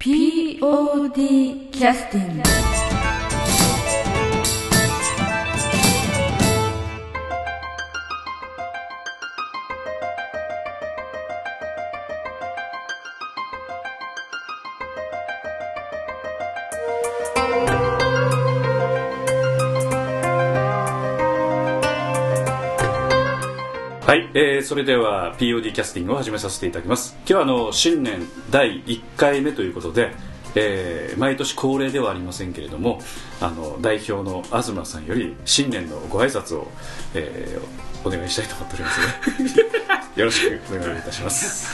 POD キャスティングえー、それでは POD キャスティングを始めさせていただきます。今日はあの新年第1回目ということで、えー毎年恒例ではありませんけれどもあの代表の東さんより新年のご挨拶を、えーお願いしたいと思っておりますので よろしくお願いいたします。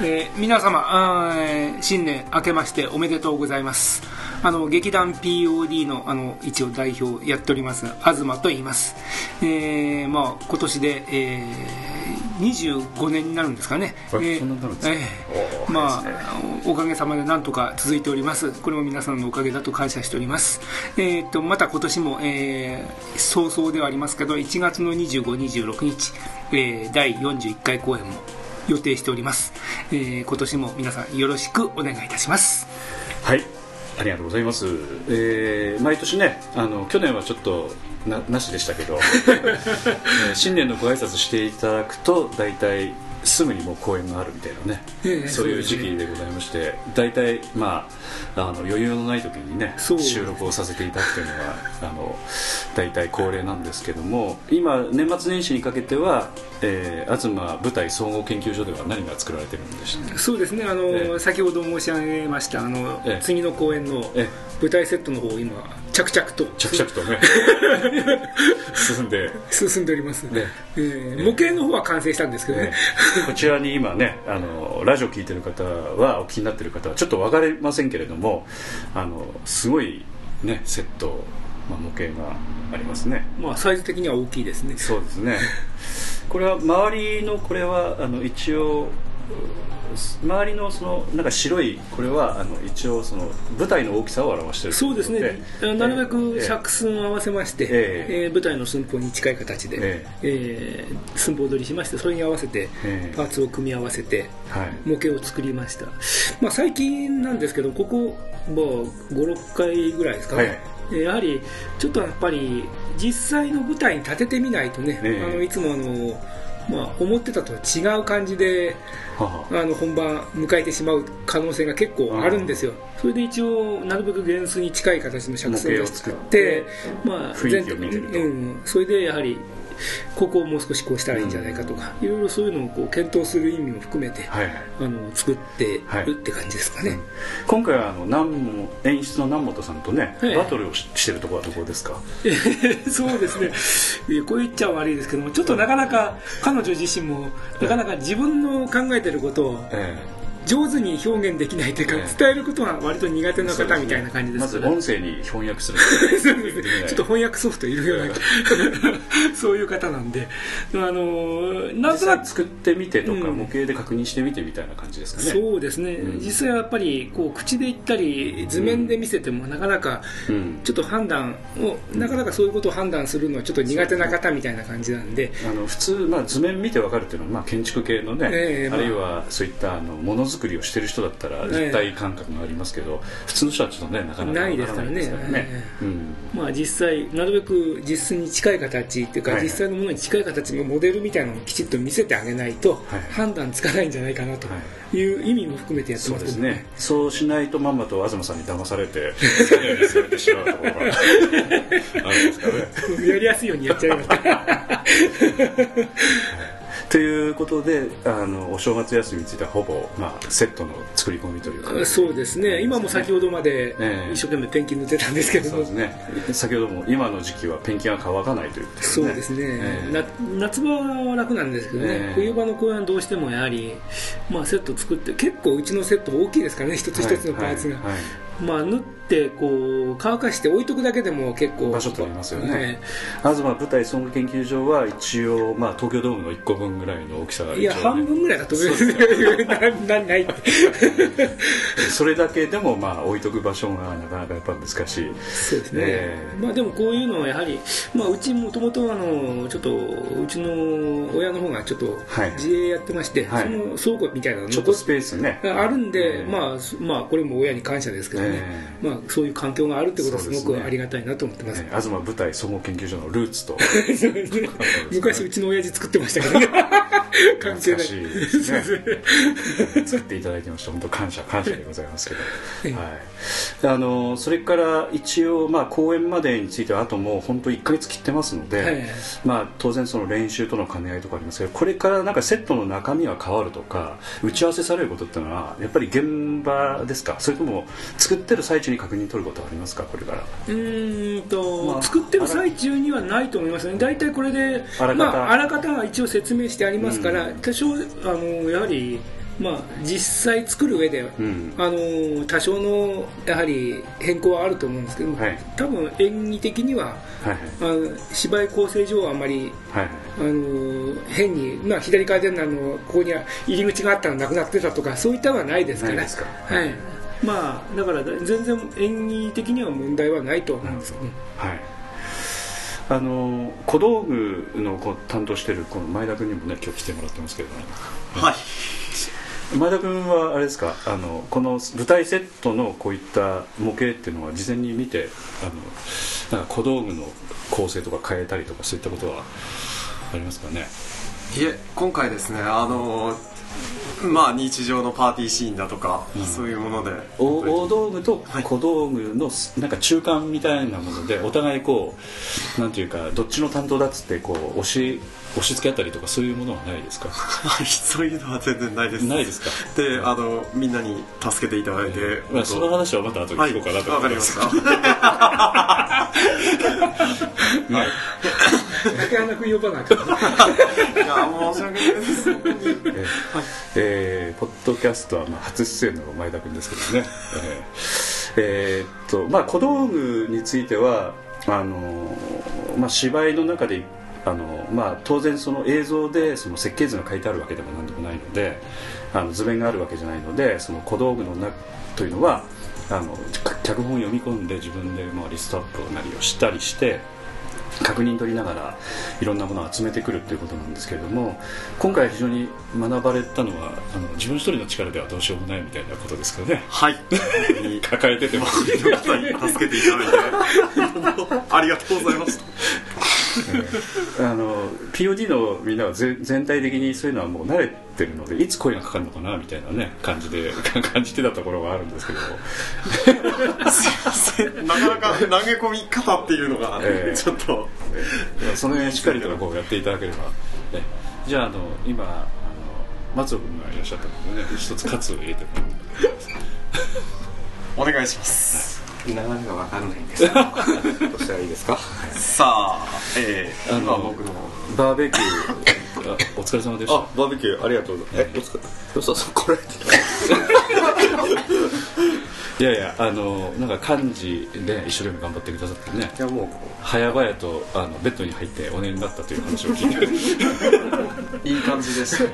えー皆様新年明けましておめでとうございますあの劇団 POD のあの一応代表やっております東と言います、えーまあ、今年で、えー25年になるんですかね、あえーそんなになるんですか？えまあおかげさまでなんとか続いております。これも皆さんのおかげだと感謝しております。えーっとまた今年も、えー早々ではありますけど1月の2526日、えー第41回公演も予定しております、えー今年も皆さんよろしくお願いいたします。はいありがとうございます、えー毎年ねあの去年はちょっとななしでしたけど、えー新年のご挨拶していただくと大体すぐにもう公演があるみたいなね、ええそういう時期でございまして大体まああの余裕のない時にね収録をさせていただくというのがあの大体恒例なんですけども今年末年始にかけては、えー、東舞台総合研究所では何が作られてるんでしそうですねあの、ええ。先ほど申し上げましたあの、ええ。次の公演のえ。舞台セットの方を今着々と。着々とね。進んで。進んでおります、ね。えー模型の方は完成したんですけどね。ね。こちらに今ねあのラジオ聞いてる方はお聞きになってる方はちょっと分かりませんけれどもあのすごいねセット、まあ、模型がありますね。まあサイズ的には大きいですね。そうですね。これは周りのこれはあの一応周りのそのなんか白いこれはあの一応その舞台の大きさを表している。そうですね。なるべくええ。尺寸を合わせまして、ええ。えー舞台の寸法に近い形で、ええ。ー寸法取りしましてそれに合わせてええ。パーツを組み合わせてはい。模型を作りました、まあ、最近なんですけどここ、まあ、56回ぐらいですか？ね、はい。えーやはりちょっとやっぱり実際の舞台に立ててみないとね、ええ。あのいつもあの、まあ、思ってたとは違う感じであ。の本番迎えてしまう可能性が結構あるんですよ、それで一応なるべく原数に近い形の尺寸を作ってまあ、うん、それでやはりここをもう少しこうしたらいいんじゃないかとか、いろいろそういうのをこう検討する意味も含めて、はい。はいあの作ってるって感じですかね、今回はあの南も演出の南本さんとね、ええバトルをししてるところはどこですか？そうですね。こう言っちゃ悪いですけどもちょっとなかなか彼女自身もなかなか自分の考えてることをえ上手に表現できないというか、ええ。伝えることが割と苦手えな方みたいな感じですからまず音声に翻訳する。ちょっと翻訳ソフトいるようなそういう方なんで。あのなん実となく際作ってみてとか、うん。模型で確認してみてみたいな感じですかね。そうですね、うん。実際はやっぱりこう口で言ったり図面で見せてもなかなかうん。ちょっと判断をなかなかそういうことを判断するのはちょっと苦手な方みたいな感じなんで。あの普通、まあ、図面見てわかるっていうのは、まあ、建築系のね、ええまあ。あるいはそういったあのものづくりをしてる人だったら立体感覚がありますけど、普通の人はちょっとねなかなかないですからね。ね。まあ実際なるべく実質に近い形っていうかはいはい。実際のものに近い形のモデルみたいなのをきちっと見せてあげないとはい判断つかないんじゃないかなとい。う意味も含めてやってそうますけど。ですねそうしないとまんまと東さんに騙されて作業にされてしまうところがあるんですかねやりやすいようにやっちゃいました ということであのお正月休みについてはほぼ、まあ、セットの作り込みというか。そうですね。今も先ほどまでええ。一生懸命ペンキ塗ってたんですけども。そうですね。先ほども今の時期はペンキが乾かないということそうですね、ええ。な夏場は楽なんですけどね、ええ。冬場の公演はどうしてもやはり、まあ、セット作って結構うちのセット大きいですからね。一つ一つのパーツが、はいはいはいまあ、縫ってこう乾かして置いとくだけでも結構。場所取りますよね。え東舞台総合研究所は一応、まあ、東京ドームの1個分ぐらいの大きさがえいや半分ぐらいだと思いますないって。それだけでもまあ置いとく場所がなかなかやっぱ難しい。そうですね、え。まあでもこういうのはやはり、まあ、うちもともとあのちょっとうちの親の方がちょっとはい。自営やってまして、はい。その倉庫みたいなのちょっとスペースね。あるんで、ええまあ、すまあこれも親に感謝ですけどね、えまあ、そういう環境があるってことはすごくありがたいなと思ってます。ね東舞台総合研究所のルーツと。昔うちの親父作ってましたけどね関係ない。ですね。作っていただいてました。本当感謝感謝でございますけど、はい、あのそれから一応まあ公演までについてはあともう本当1か月切ってますので、はい。まあ、当然その練習との兼ね合いとかありますけどこれからなんかセットの中身が変わるとか打ち合わせされることっていうのはやっぱり現場ですか？それとも作ってる最中に確認取ることはありますか？これから。うーんと、まあ作ってる最中にはないと思いますね、大体これで、あらかた。まあ、あらかたが一応説明してありますから、多少あの、やはり、まあ、実際作る上で、うん。あの多少のやはり変更はあると思うんですけど、はい。多分演技的には、はいあの芝居構成上はあんまり。はいはい。あの変に、まあ、左回転のあのここには入り口があったらなくなってたとかそういったのはないですから。はい。まあ、だから全然演技的には問題はないと思うんですけどね、はいあの小道具のこう担当してるこの前田君にもね今日来てもらってますけどね。はい。前田君はあれですか？あのこの舞台セットのこういった模型っていうのは事前に見てあのなんか小道具の構成とか変えたりとかそういったことはありますかね？いえ今回ですねあのまあ日常のパーティーシーンだとか、そういうもので。お大道具とはい。小道具のなんか中間みたいなものでお互いこうなんていうかどっちの担当だっつってこう押し押し付けあったりとかそういうものはないですか？はいそういうのは全然ないです。ないですか？であのみんなに助けていただいて、まあ、その話はまた後ではい聞こうかなとわかり思いまますした 竹花君呼ばないからいや申し訳ないです。ええーポッドキャストはまあ初出演の前田君ですけどね、えーえーっとまあ小道具についてはあのまあ、芝居の中であの、まあ、当然その映像でその設計図が書いてあるわけでも何でもないのであの図面があるわけじゃないのでその小道具の中というのはあのか脚本を読み込んで自分でまあリストアップなりをしたりして確認取りながらいろんなものを集めてくるっていうことなんですけれども今回非常に学ばれたのはあの自分一人の力ではどうしようもないみたいなことですけどね。はい。抱えてても。助けていただいて。ありがとうございましたあの POD のみんなはぜ全体的にそういうのはもう慣れてるのでいつ声がかかるのかなみたいなね感じで 感じてたところがあるんですけど。もすいません。なかなか投げ込み方っていうのが、ええ。ちょっと。まあその辺しっかりとこうやっていただければ、ね、じゃああの今あの松尾君がいらっしゃったのでね一つカツを入れてもらって。お願いします流れが分かんないんです。けどどうしたらいいですか？さあええあのまあ僕の。バーベキューあお疲れ様でした。あバーベキューありがとうございます。えお疲れよさそうこれ。いやいやあのなんか幹事で一生懸命頑張ってくださってね。いやもう。早々とあのベッドに入ってお寝になったという話を聞いて。いい感じでした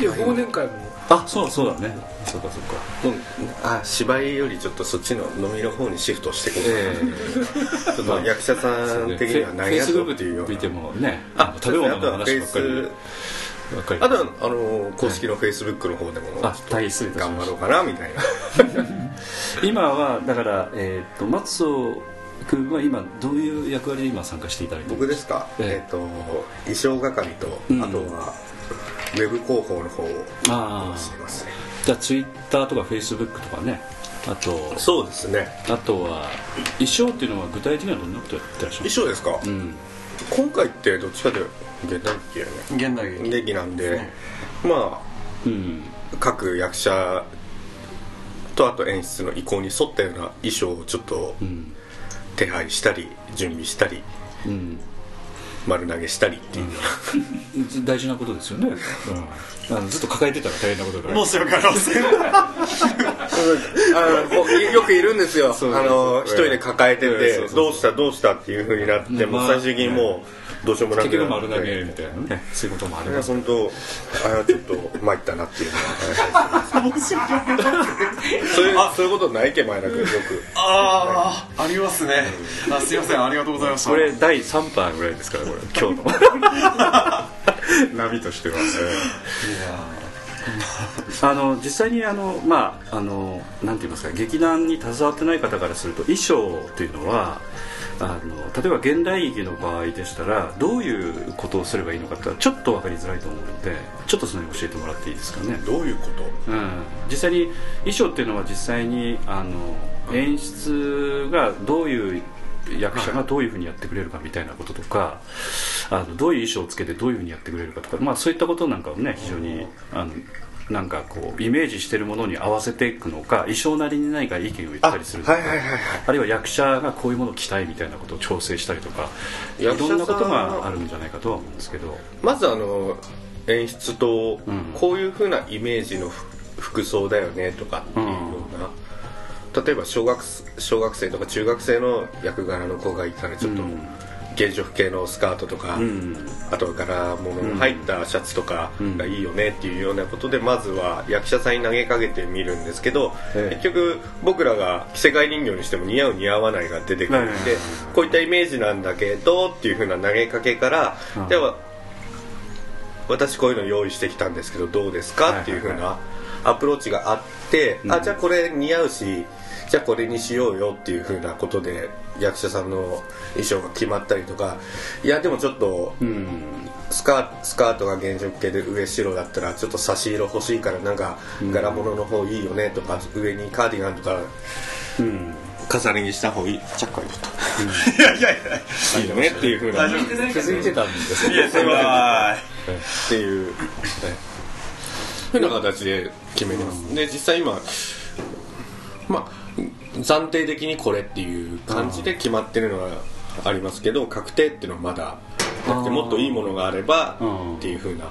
いや忘年会も。あそうそうだね。そうかそうかあ芝居よりちょっとそっちの飲みの方にシフトしていこうかな、え。ちょっと役者さん的には何やと。っていうよ見てもね。あ食べ物の話ばっかり。あとはあの公式のフェイスブックの方でも。頑張ろうかなみたいな。今はだから、えー、と松尾君は今どういう役割で今参加していただいてる僕ですか？ええ。えっ、と衣装係と、うん。あとはウェブ広報の方をああ。してますね。じゃあツイッターとかフェイスブックとかね。あとそうですね。あとは衣装っていうのは具体的にはどんなことやってらっしゃる衣装ですか、うん。今回ってどっちかというと現代劇。やね現代劇。劇なんで、まうん。あ各役者とあと演出の意向に沿ったような衣装をちょっとうん手配したり準備したりうん。丸投げしたりっていう、大事なことですよね、うん、あのずっと抱えてたら大変なことだから。申し訳ありません。あのこう よくいるんですよ。そうあのそう一人で抱えてて。うんそうそうどうしたどうしたっていうふうになってうん。もう最終的にもうどうしようもなく。結局丸投げみたいなね。そういうこともあります。本当あれはちょっと参ったなっていうのは そういうそういうことないけ前田君よく。ああありますね。あすいませんありがとうございました。これ第3波ぐらいですからこれ今日の。波としては、あの実際にあのまああのなんて言いますか劇団に携わってない方からすると衣装というのはあの例えば現代劇の場合でしたらどういうことをすればいいのかってちょっと分かりづらいと思うのでちょっとその辺教えてもらっていいですかね。どういうこと？うん、実際に衣装っていうのは実際にあの演出がどういう役者がどういうふうにやってくれるかみたいなこととかあのどういう衣装をつけてどういうふうにやってくれるかとか、まあ、そういったことなんかをね非常にあのなんかこうイメージしてるものに合わせていくのか衣装なりに何か意見を言ったりするとかはいはいはいはい。あるいは役者がこういうものを着たいみたいなことを調整したりとかいろんなことがあるんじゃないかとは思うんですけど。まずあの演出とうん。こういうふうなイメージのふ服装だよねとかっていうような、例えば小学小学生とか中学生の役柄の子がいたらちょっとうん。原色系のスカートとか、うん。あとは柄物の入ったシャツとかがいいよねっていうようなことでまずは役者さんに投げかけてみるんですけど、ええ。結局僕らが着せ替え人形にしても似合う似合わないが出てくるんで、こういったイメージなんだけどっていうふうな投げかけから、うん。では私こういうの用意してきたんですけどどうですかっていうふうなアプローチがあって、うん。あじゃあこれ似合うしじゃあこれにしようよっていうふうなことで役者さんの衣装が決まったりとか。いやでもちょっとうん。スカスカートが原色系で上白だったらちょっと差し色欲しいからなんか柄物の方いいよねとか、上にカーディガンとかうん。重ね着した方がいい。チャック開いちゃった、いやいやいや。いいよねっていうふうな気づいてたんですいやすいまっせんていう。ふうな形で決めてます、で実際今まあ暫定的にこれっていう感じで決まってるのはありますけど確定っていうのはまだなくてもっといいものがあればうん。っていうふうな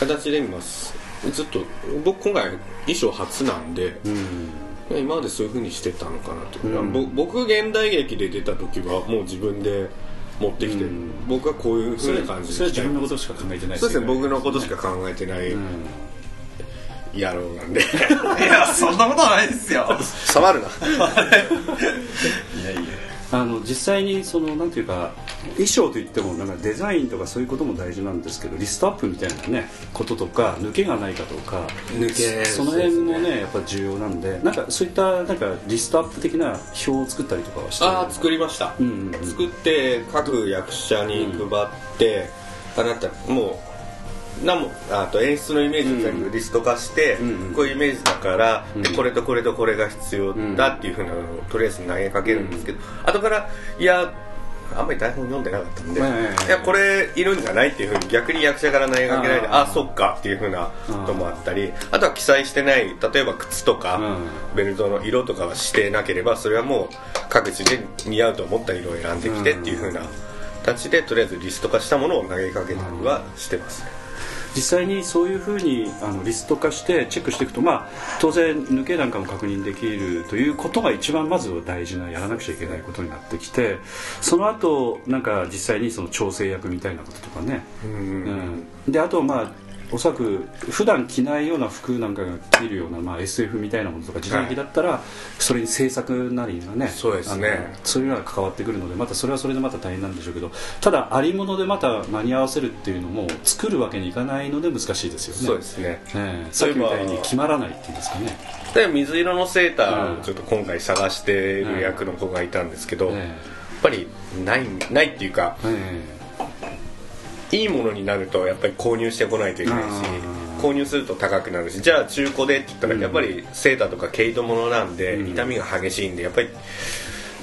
形で今す。ずっと僕今回衣装初なんで、うん。今までそういうふうにしてたのかなと、うん。ぼ僕現代劇で出た時はもう自分で持ってきて、うん。僕はこういうふそうれな感じそれは自分のことしか考えてないそうですね僕のことしかか考えてないうん野郎なんで。いやそんなことはないですよ。触るな。あの実際にそのなんていうか衣装といってもなんかデザインとかそういうことも大事なんですけどリストアップみたいなねこととか抜けがないかとか抜けその辺もねやっぱ重要なんでなんかそういったなんかリストアップ的な表を作ったりとかはしてああ作りました、うんうんうん。作って各役者に配って、あなたもう何もあと演出のイメージを全部リスト化して、うんうんこういうイメージだから、でうん。これとこれとこれが必要だっていうふうなのをとりあえず投げかけるんですけど、後からいやあんまり台本読んでなかったんで、はいやこれいるんじゃないっていうふうに逆に役者から投げかけられてあーあそっかっていうふうなこともあったりあとは記載してない例えば靴とか、うん。ベルトの色とかはしてなければそれはもう各自で似合うと思った色を選んできてっていうふうな形でとりあえずリスト化したものを投げかけたりはしてます。ね実際にそういうふうにあのリスト化してチェックしていくと、まあ、当然抜けなんかも確認できるということが一番まずは大事なやらなくちゃいけないことになってきてその後なんか実際にその調整役みたいなこととかね、うん。であとまあおそらく普段着ないような服なんかが着るような、まあ、SF みたいなものとか時代劇だったら、それに制作なりがねそうですね。そういうのが関わってくるのでまたそれはそれでまた大変なんでしょうけどただありものでまた間に合わせるっていうのも作るわけにいかないので難しいですよね。そうですね。ええ。さっきみたいに決まらないっていうんですかね。で水色のセーターをちょっと今回探してる役の子がいたんですけど、やっえぱりないないっていうかええいいものになるとやっぱり購入してこないといけないし購入すると高くなるしじゃあ中古でって言ったらうん。やっぱりセーターとか毛糸物なんでうん。傷みが激しいんでやっぱり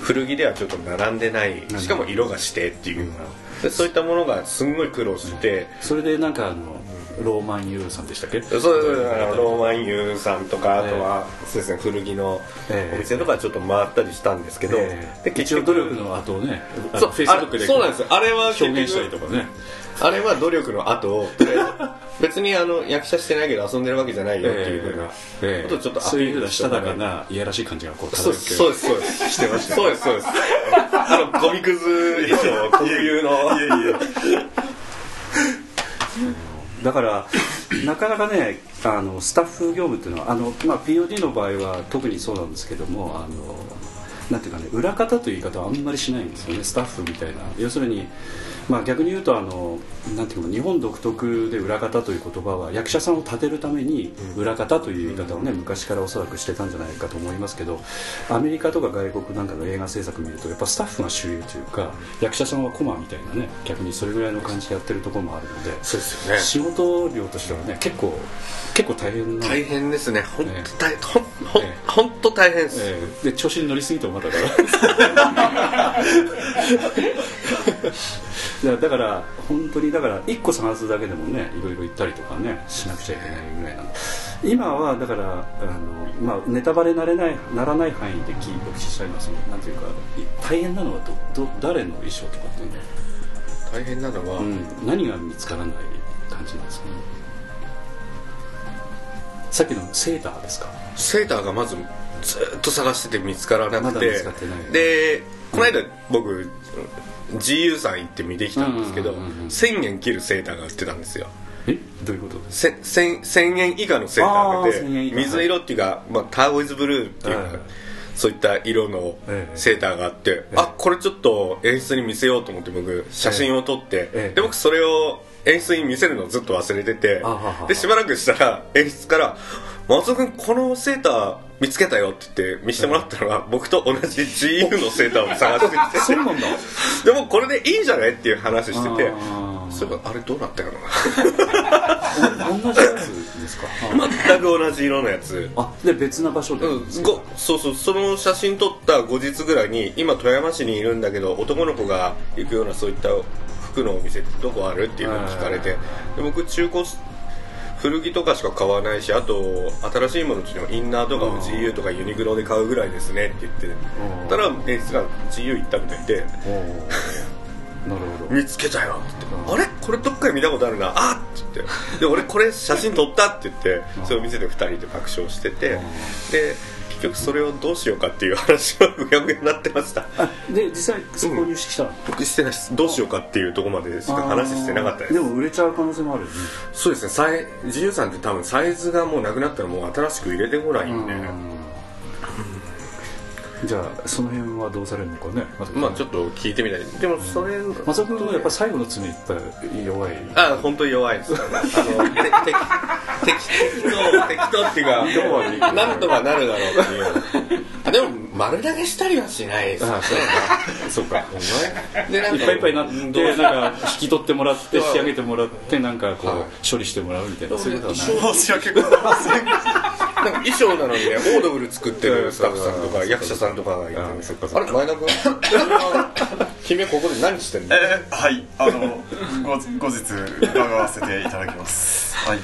古着ではちょっと並んでないしかも色がしてっていうような。でそういったものがすんごい苦労してえそれでなんかあのローマンユーさんでしたっけ？そうそうそうあのローマンユーさんとかあとはそうですね。古着のええ。お店とかちょっと回ったりしたんですけどええ。で一応努力の後をねあそうのフェイスブックでそうなんです。よあれは結局表現したりとかね。あれは努力の後 別にあの役者してないけど遊んでるわけじゃないよっていうふうなええ。ことをちょっとそういうふうなしたたかかないやらしい感じがこうそうですそうです。してました。そうですそうです。あのゴミくず衣装 特有の。いやいやだからなかなかねあのスタッフ業務っていうのはあの、まあ、POD の場合は特にそうなんですけどもあのなんていうかね裏方という言い方はあんまりしないんですよねスタッフみたいな。要するに、まあ、逆に言うとあのなんていうか日本独特で裏方という言葉は役者さんを立てるために裏方という言い方をね昔からおそらくしてたんじゃないかと思いますけどアメリカとか外国なんかの映画制作見るとやっぱスタッフが主流というか役者さんはコマみたいなね逆にそれぐらいの感じでやってるところもあるのでそうですよね。仕事量としてはね結構結構大変な大変ですね。本ええ。当大ほんほんええ。本当大変です、ええ。で調子に乗りすぎてもまただ いやだから本当にだから1個探すだけでもねいろいろ行ったりとかねしなくちゃいけないぐらいなの今はだからあの、まあ、ネタバレなれないならない範囲で聞いお聞きしたいのはそのなんていうかい大変なのはどど誰の衣装とかっていうの？は、大変なのは、うん、何が見つからない感じなんですか？ねさっきのセーターですか？セーターがまずずっと探してて見つからなくて、でこの間僕 GU さん行って見てきたんですけど、うんうんうんうん1000円切るセーターが売ってたんですよ。え？どういうこと？せ1000 1000円以下のセーターがあー1000円以下。で水色っていうか、まあ、ターコイズブルーっていうか、はいそういった色のええ。セーターがあって、あこれちょっと演出に見せようと思って僕写真を撮って、ええ。で僕それを演出に見せるのをずっと忘れててでしばらくしたら演出から「松尾君このセーター見つけたよ」って言って見せてもらったのが、僕と同じ GU のセーターを探してきて。そうなんだ。でもこれでいいんじゃないっていう話しててそういえばあれどうなったかな？同じやつですか？全く同じ色のやつ。あで別な場所で、うん、ごそうそう。その写真撮った後日ぐらいに今富山市にいるんだけど男の子が行くようなそういった服のお店ってどこある？っていうのを聞かれて。で僕中古古着とかしか買わないしあと新しいものっていうのはインナーとかを GU とかユニクロで買うぐらいですねって言ってたら演出が GU 行ったみたいで。なるほど。見つけたよって言って、あれ？これどっかで見たことあるな。あっって言って。で俺これ写真撮ったって言ってそれを見せて2人で爆笑してて。で結局それをどうしようかっていう話はうやむやになってました。あで実際購入してきたの、僕してないですどうしようかっていうところまでしか話してなかったです。でも売れちゃう可能性もあるよね。そうですね。自由さんって多分サイズがもうなくなったらもう新しく入れてこないんで、じゃあその辺はどうされるのかねまあちょっと聞いてみたい。でもそれ松尾君はやっぱ最後の爪いっぱい弱いあ本当に弱いです適当適当っていうかなんとかなるだろうっていう。あでも丸投げしたりはしないですよね。そうか。でなんかいっぱいいっぱいになってなんか引き取ってもらって引き上げてもらってなんかこう、はい。処理してもらうみたいな。そういうことはないなんか衣装なのにねオードブル作ってるスタッフさんとか役者さんとかがいてあれ前田君君はここで何してんの？えーはい。あのご後日伺わせていただきます。はい。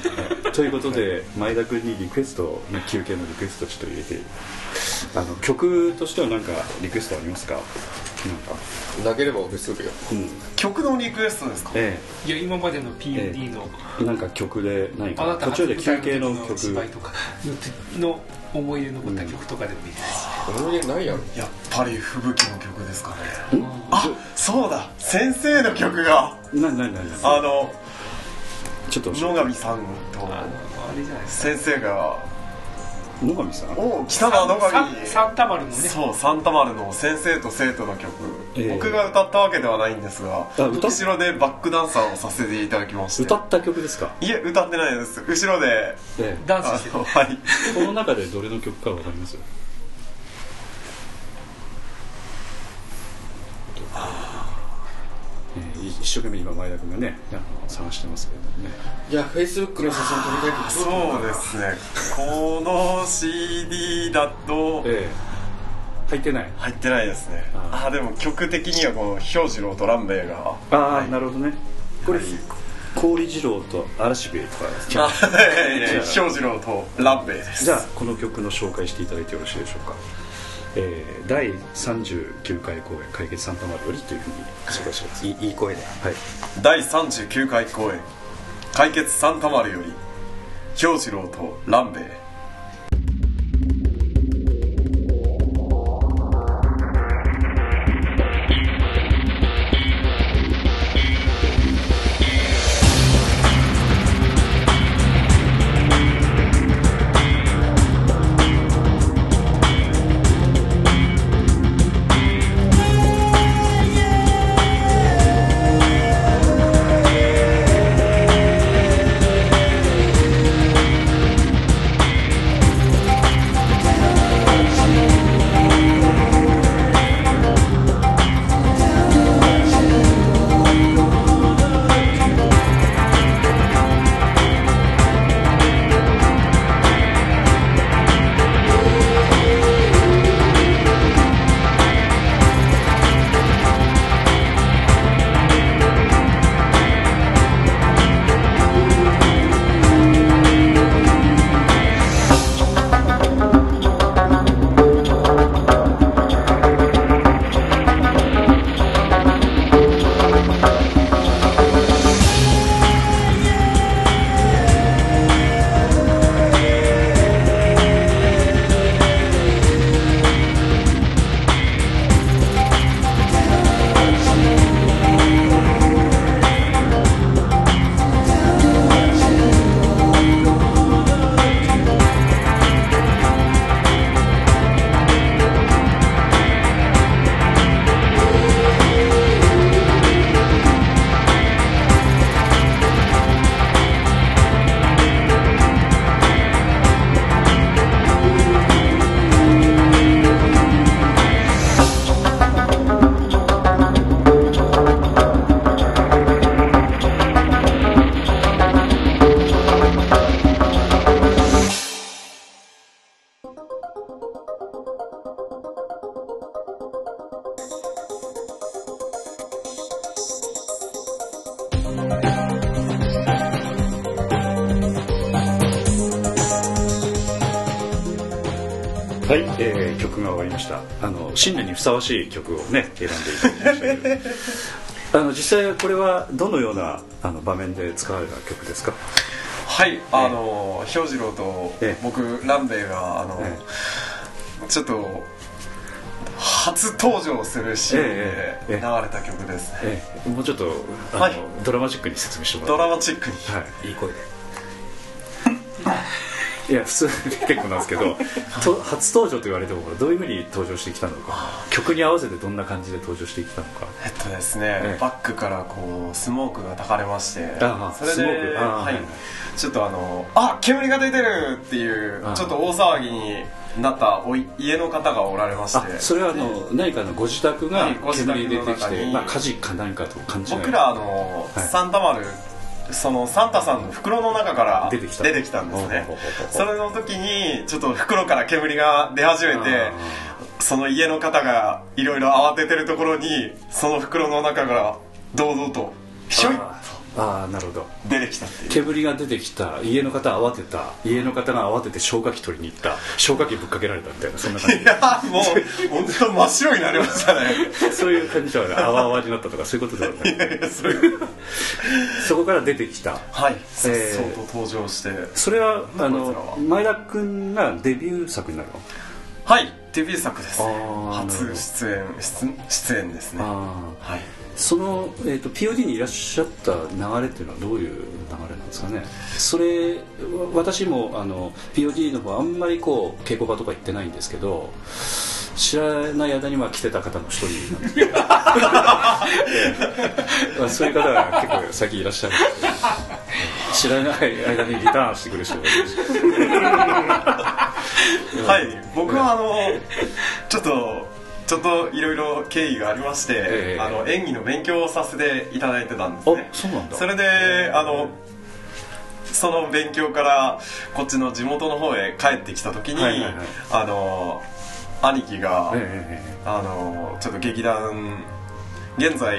ということで前田君にリクエスト、ね、休憩のリクエストちょっと入れて。あの曲としては何かリクエストありますか？なんか。なければ俺すぐようん。曲のリクエストですか？えいや今までの POD の、えなんか曲で何か途中で休憩の曲。芝居とか。の思い出に残った曲とかでもいいです、思い出ないやろ。やっぱり吹雪の曲ですかね。あそうだ。先生の曲が。ななななあのちょっと野上さんと。あれじゃないです先生が野上さん？お北川野かサン上サンタマルのね。そうサンタマルの先生と生徒の曲、ええ。僕が歌ったわけではないんですがあ歌っ後ろでバックダンサーをさせていただきまして。歌った曲ですか、いえ歌ってないです。後ろで。えダンスしてはい。え この中でどれの曲かわかります？ええ一生懸命今前田君がねあの探してますけれどもね。いやフェイスブックの写真撮りたいけどそうですね。この CD だとええ。入ってない？入ってないですね。ああでも曲的にはこの氷次郎とランベイが。ああ、はい。なるほどね。これ、はい。氷次郎と嵐兵衛とかじゃああいやいやいや氷次郎とランベイです。じゃあこの曲の紹介していただいてよろしいでしょうか、えー、第39回公演「解決サンタマルより」というふうに紹介してます。いいい声で。はい。第39回公演「解決サンタマル」より氷次郎とランベ新年にふさわしい曲をね選んでいただきましたけど。あの実際これはどのようなあの場面で使われた曲ですか？はいあの氷次郎とええ。僕ランベイがあのえちょっと初登場するシーンで流れた曲です。ねええ。もうちょっとあの、はい。ドラマチックに説明してもらドって。ラマチックに。はい。いい声で いや普通結構なんですけどと初登場と言われてもどういうふうに登場してきたのか。曲に合わせてどんな感じで登場してきたのか。えっとですね、ええ。バックからこうスモークがたかれましてそれではい。はいちょっとあのあ煙が出てるっていうちょっと大騒ぎになったおい家の方がおられましあてそれはあの何かのご自宅が煙出てきて、まあ、火事か何かと勘違い僕らあの、はい。サンタマルそのサンタさんの袋の中から出てきた。んですね。それの時にちょっと袋から煙が出始めてその家の方がいろいろ慌ててるところにその袋の中から堂々とひょいっあああなるほど。出てきたっていう。煙が出てきた。家の方慌てた。家の方が慌てて消火器取りに行った。消火器ぶっかけられたみたいなそんな感じいやもう本当真っ白になりましたね。そういう感じではないあわあわになったとかそういうことではない。いやいやそれそこから出てきた。はい。えーそうと登場して。それはあのは。前田君がデビュー作になるの？はいデビュー作です。あーなるほ初ど。出演出出演ですね。あはい。その、えー、と POD にいらっしゃった流れっていうのはどういう流れなんですかね？それわ私もあの POD の方あんまりこう稽古場とか行ってないんですけど知らない間には来てた方の一人なんですけどええまあそういう方が結構最近いらっしゃる。知らない間にリターンしてくる人がいる。し はい僕はあのちょっとちょっといろいろ経緯がありまして、ええ。あの演技の勉強をさせていただいてたんですね。あそうなんだ。それであのその勉強からこっちの地元の方へ帰ってきた時に、はいはいはい。あの兄貴が、ええあのちょっと劇団現在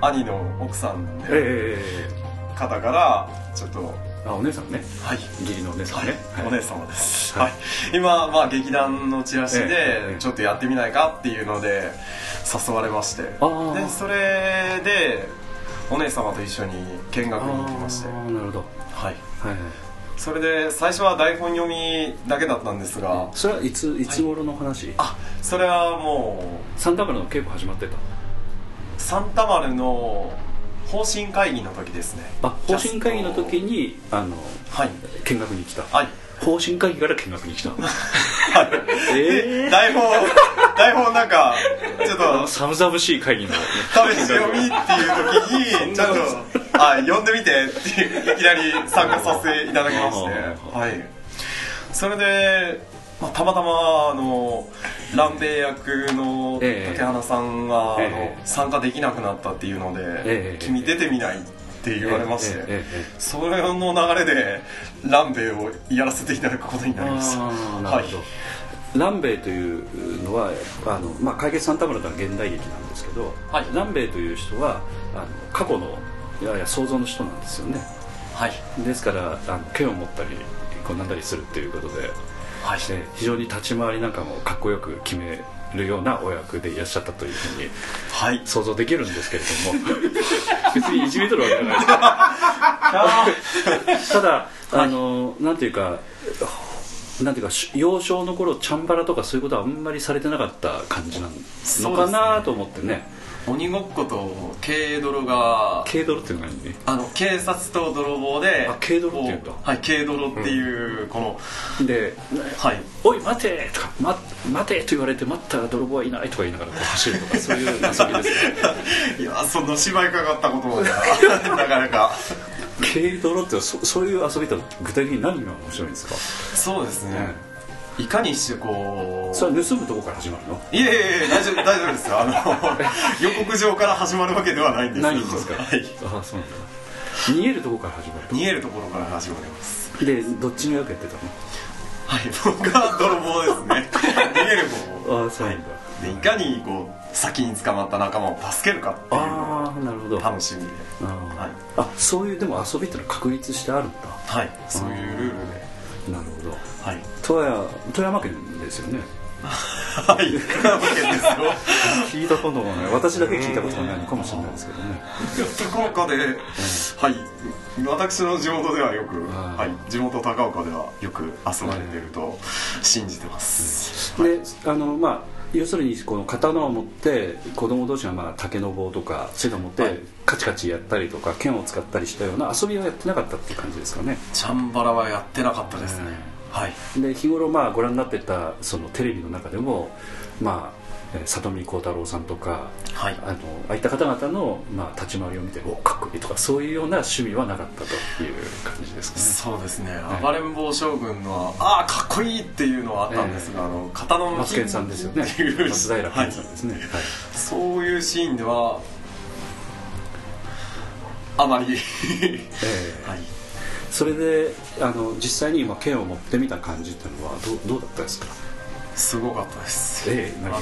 兄の奥さんでえ方からちょっとえあお姉さんね。はい。義理のお姉さはい。んね、お姉様です、ははい。い今、まあ、劇団のチラシでちょっとやってみないかっていうので誘われまして。でそれでお姉様と一緒に見学に行きまして。なるほど。はい。はい。はいそれで最初は台本読みだけだったんですが。それはいつい。つ頃の話、あそれはもサンタマルの稽古始まってた。うサンタマルの方針会議の時ですね。あ方針会議の時にあのはい。見学に来た。はい。方針会議から見学に来た。はい。ええ台本台本なんかちょっと。寒々しい会議の。試し読みっていう時にちょっとあ読んでみてっていきなり参加させていただきまして。あ。はい。それで、まあ、たまたまあの蘭兵衛役のええ。竹花さんが、あえのえ参加できなくなったっていうので、ええ。君出てみないって言われまして、ええ。ええ。えそれの流れで蘭兵衛をやらせていただくことになりましたああなるほど、ランベイというのはあの、まあ、解決サンタマルとは現代劇なんですけど、はい。ランベイという人はあの過去のいやいや想像の人なんですよね。はい。ですからあの剣を持ったりこうなんだりするっていうことで、はいえ非常に立ち回りなんかもかっこよく決めるようなお役でいらっしゃったというふうにはい。想像できるんですけれども。別にいじめとるわけじゃないです。ただ、あのなんていうかなんていうかし幼少の頃チャンバラとかそういうことはあんまりされてなかった感じなのかなと思ってね鬼ごっこと軽泥が軽泥っていうのがね。あの警察と泥棒であ軽泥って言うんだ。こはい軽泥っていう、このではい「おい待て!」とか「ま待て!」と言われて待ったら泥棒はいないとか言いながらこう 走るとかそういう遊びですね。いやその芝居かかったこともな なかなか。軽泥ってそそういう遊びとは具体的に何が面白いんですか、そうですね、いかにしてこう。それは盗むとこから始まるの？いえいえ大丈夫大丈夫ですよ。あの 予告状から始まるわけではないんですないんですか、はい、ああそうなんだ。逃げるとこから始まる逃げるところから始まります。とでどっちの役やってたはい僕は泥棒ですね。逃げる方のああそうなんだ、でいかにこう先に捕まった仲間を助けるかっていうああなるほど。楽しみで。あーはい。あそういうでも遊びってのは確立してあるんだ。はい。そういうルールでなるほど。はい。富山富山県ですよね。はい。福岡県ですよ。聞いたことがない。私だけ聞いたことがないのかもしれないですけどね。福岡で、はい。私の地元ではよく、はい、地元高岡ではよく遊ばれてると信じてます、であのまあ要するにこの刀を持って子供同士がまあ竹の棒とかそういうのを持って、はいカチカチやったりとか剣を使ったりしたような遊びはやってなかったっていう感じですかね。チャンバラはやってなかったですね、はい。で日頃まあご覧になってたそのテレビの中でもまあえー里見幸太郎さんとかはい。あのああいった方々の、まあ、立ち回りを見ておかっこいいとかそういうような趣味はなかったという感じですかね。そうですね、い暴れん坊将軍のああかっこいいっていうのはあったんですが、あの刀の松健さんですよね。松平健さんですね、はい。そういうシーンではあまり。ええ。はい。それであの実際に今剣を持ってみた感じっていうのはどうどうだったですか？すごかったです。ええあの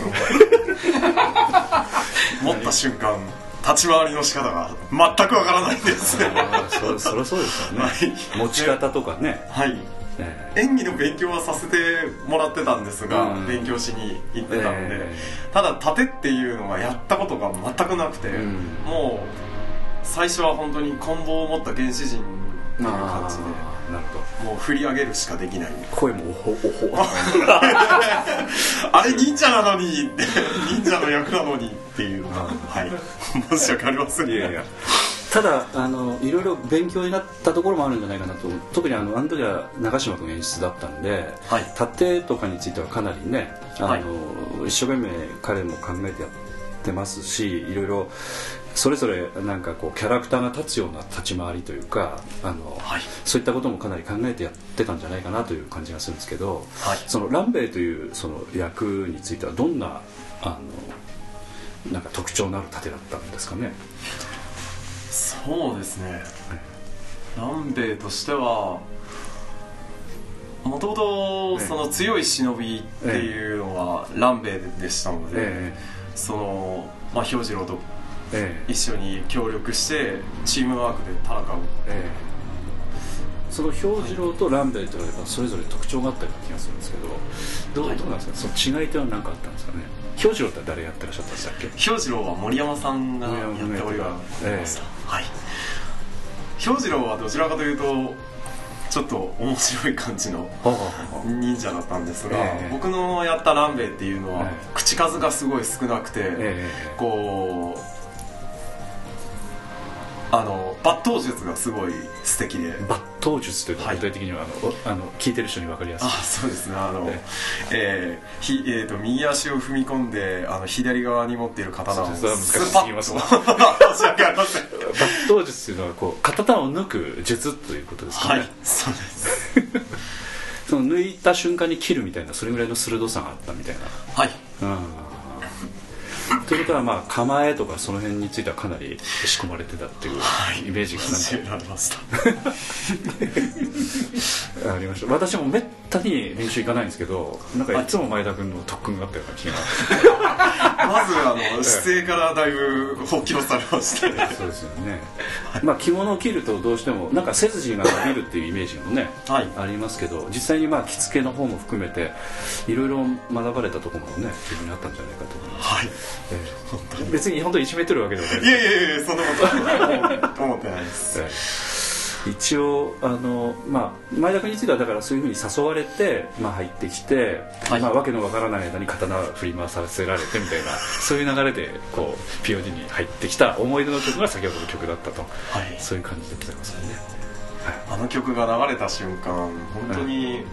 持った瞬間立ち回りの仕方が全くわからないんです。そそりゃそうですよね、はい。持ち方とかね、はい。え演技の勉強はさせてもらってたんですが、うん。勉強しに行ってたので、えただ盾っていうのがやったことが全くなくて、ん。もう最初は本当に棍棒を持った原始人っていう感じであなるほどもう振り上げるしかできない。声もおほおほ あれ忍者なのに忍者の役なのにっていう。のがはい。申し訳ありませんいやいや。ただあのいろいろ勉強になったところもあるんじゃないかなと。特にあのあの時は長嶋君演出だったんで、はい。盾とかについてはかなりねあの、はい一生懸命彼も考えてやってますしいろいろそれぞれなんかこうキャラクターが立つような立ち回りというかあの、はい。そういったこともかなり考えてやってたんじゃないかなという感じがするんですけど、はい。そのランベイというその役についてはどんなあのなんか特徴のある盾だったんですかね？そうですね。南米としてはもともとその強い忍びっていうのは南米でしたので、えその、まあ、氷次郎とええ。え一緒に協力してチームワークで戦う。ええ。その氷次郎とランベイというのはそれぞれ特徴があったような気がするんですけどどう,、はい。どうなんですか？その違いというのは何かあったんですかね？氷次郎って誰やってらっしゃったんでしたっ次郎は森山さんがやっておりました、はい。氷次郎はどちらかというとちょっと面白い感じの忍者だったんですが、ええ。僕のやったランベイっていうのは、ええ。口数がすごい少なくて、え。こうあの抜刀術がすごい素敵で。え抜刀術というのははい具体的にはあの、おあの聞いてる人に分かりやすい。あそうですね。あの、ええ。ーひえーと右足を踏み込んであの左側に持っている刀をスパッと。申し訳ありません。抜刀術というのはこう刀を抜く術ということですかね、はいそうです。その抜いた瞬間に切るみたいなそれぐらいの鋭さがあったみたいな。はい。うんということはまあ構えとかその辺についてはかなり仕込まれてたっていうイメージが ありました。私もめったに練習行かないんですけどなんかいつも前田君の特訓があったような気がまずあの姿勢からだいぶ補強されましたねそうですよね、まあ、着物を着るとどうしてもなんか背筋が伸びるっていうイメージもね、はい。ありますけど実際にまあ着付けの方も含めていろいろ学ばれたところもね自分にあったんじゃないかと思います、はい。ええ。別に本当にいじめてるわけではない。いやいやいやそんなことは思ってないです。ええ一応あの、まあ、前田君についてはだからそういうふうに誘われて、まあ、入ってきて、はい。まあ、わけのわからない間に刀を振り回させられてみたいなそういう流れでこう POD に入ってきた思い出の曲が先ほどの曲だったと、はい。そういう感じでございますよね。あの曲が流れた瞬間本当に、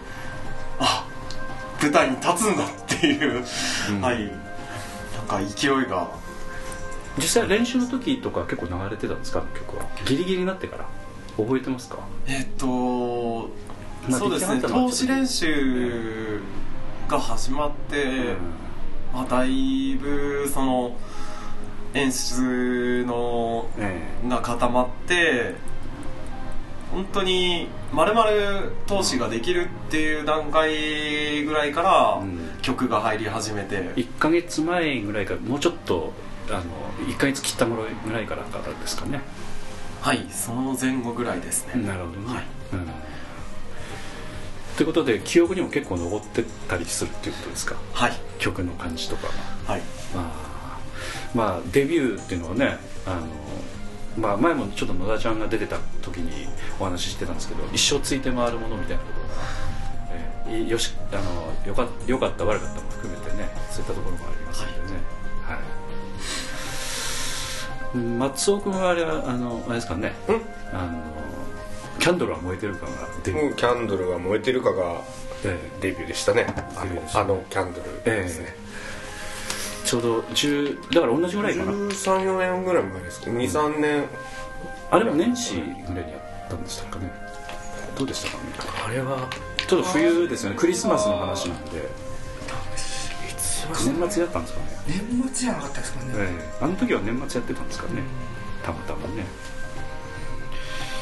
あ舞台に立つんだっていう、うん。はい。なんか勢いが。実際練習の時とか結構流れてたんですか？あの曲は。ギリギリになってから覚えてますか？えっと、まあそうですね投資練習が始まって、まあ、だいぶその演出のえが固まって本当に丸々投資ができるっていう段階ぐらいからうん。曲が入り始めて、え1か月前ぐらいからもうちょっとあの1か月切った頃ぐらいからですかねはいその前後ぐらいですね、なるほどね、はい。うん。ということで記憶にも結構残ってたりするっていうことですか？はい。曲の感じとかがはい。まあ、まあ、デビューっていうのはねあの、まあ、前もちょっと野田ちゃんが出てた時にお話ししてたんですけど一生ついて回るものみたいなことが、えよしあのよかよかった悪かったも含めてねそういったところもありますんでね、はい松尾君はあれはあのあれですかね。あのキャンドルは燃えてるかがデビュー、うんキャンドルが燃えてるかがえデビューでしたね。あのあのキャンドルえですね、えちょうど10だから同じぐらいかな。134年ぐらい前です。23年。あれも年始ぐらいにやったんでしたかね。どうでしたかね。あれはちょっと冬ですよね。クリスマスの話なんで年末やったんですかね、年末じゃなかったですかね、ええ。あの時は年末やってたんですかね。たまたまね。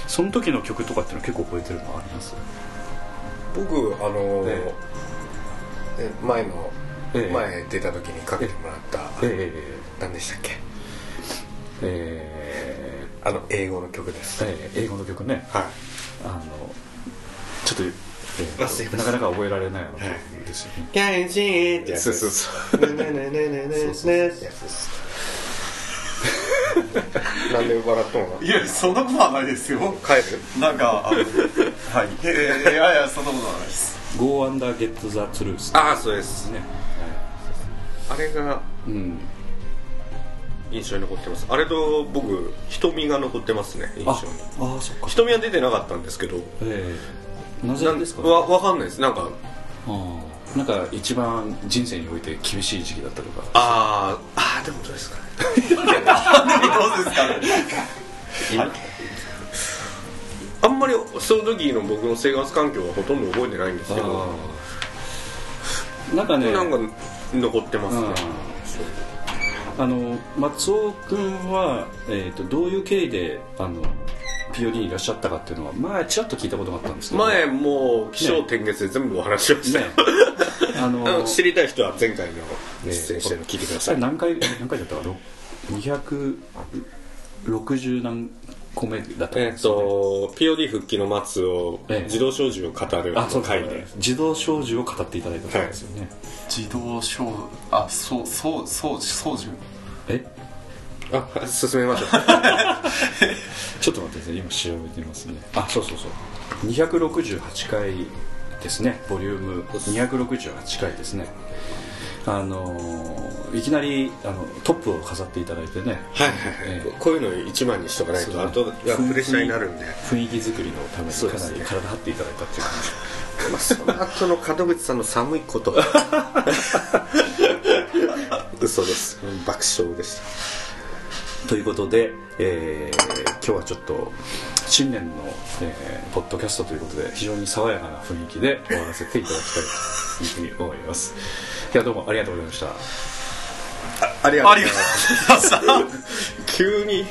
その時の曲とかっていうのは結構覚えてるのあります？僕あのええ。前のええ。前出た時にかけてもらったえ何でしたっけ？ええ。あの英語の曲です。えええ。英語の曲ね。はい。あのちょっと、ええ忘れました。なかなか覚えられないような曲ですよね、キャンジーってやつそうそうそう。ねねねねねねねってやつですなんで笑っとんの？いやそんなことはないですよ。帰る？なんかはい。えーいやいやそんなことはないです。Go Under Get the Truth ああそうです。ね、あれがうん。印象に残ってます。あれと僕瞳が残ってますね印象あにあそっか。瞳は出てなかったんですけどええなぜなんですか？わわかんないです。なんかなんか一番人生において厳しい時期だったとか。あーあーでもどうですかね。どうですかね。あんまりその時の僕の生活環境はほとんど覚えてないんですけど。あなんかね。なんか残ってますね、うんあの松尾君は、えー、とどういう経緯であの POD にいらっしゃったかっていうのは前ちらっと聞いたことがあったんですけど。前もう気象転結で全部お話ししましたよ、ね。あの 知りたい人は前回の出演してるの聞いてください、何回何回だったかろ260何個目だったんえっ、ですよね。と POD 復帰の松をええ。自動小銃を語るあそう回で自動小銃を語っていただいたんですよね、自動小あそうそうそう操縦え？あ進めましょう。ちょっと待って今調べてみますね。あそうそうそう。268回ですね。ボリューム268回ですね。あのーいきなりあのトップを飾っていただいてね。はいはいはい、ええ。こういうの一番にしとかないと、あとがプレッシャーになるんで、雰囲気作りのためにかなり体張っていただいたっていう感じ。まあ、その後の門口さんの寒いこと。嘘です。爆笑でしたということで、えー今日はちょっと新年の、えーポッドキャストということで非常に爽やかな雰囲気で終わらせていただきたいというふうに思います。いやどうもありがとうございました。ありがありがとうございました。急に。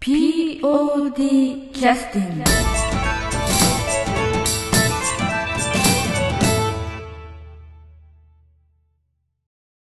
POD キャスティング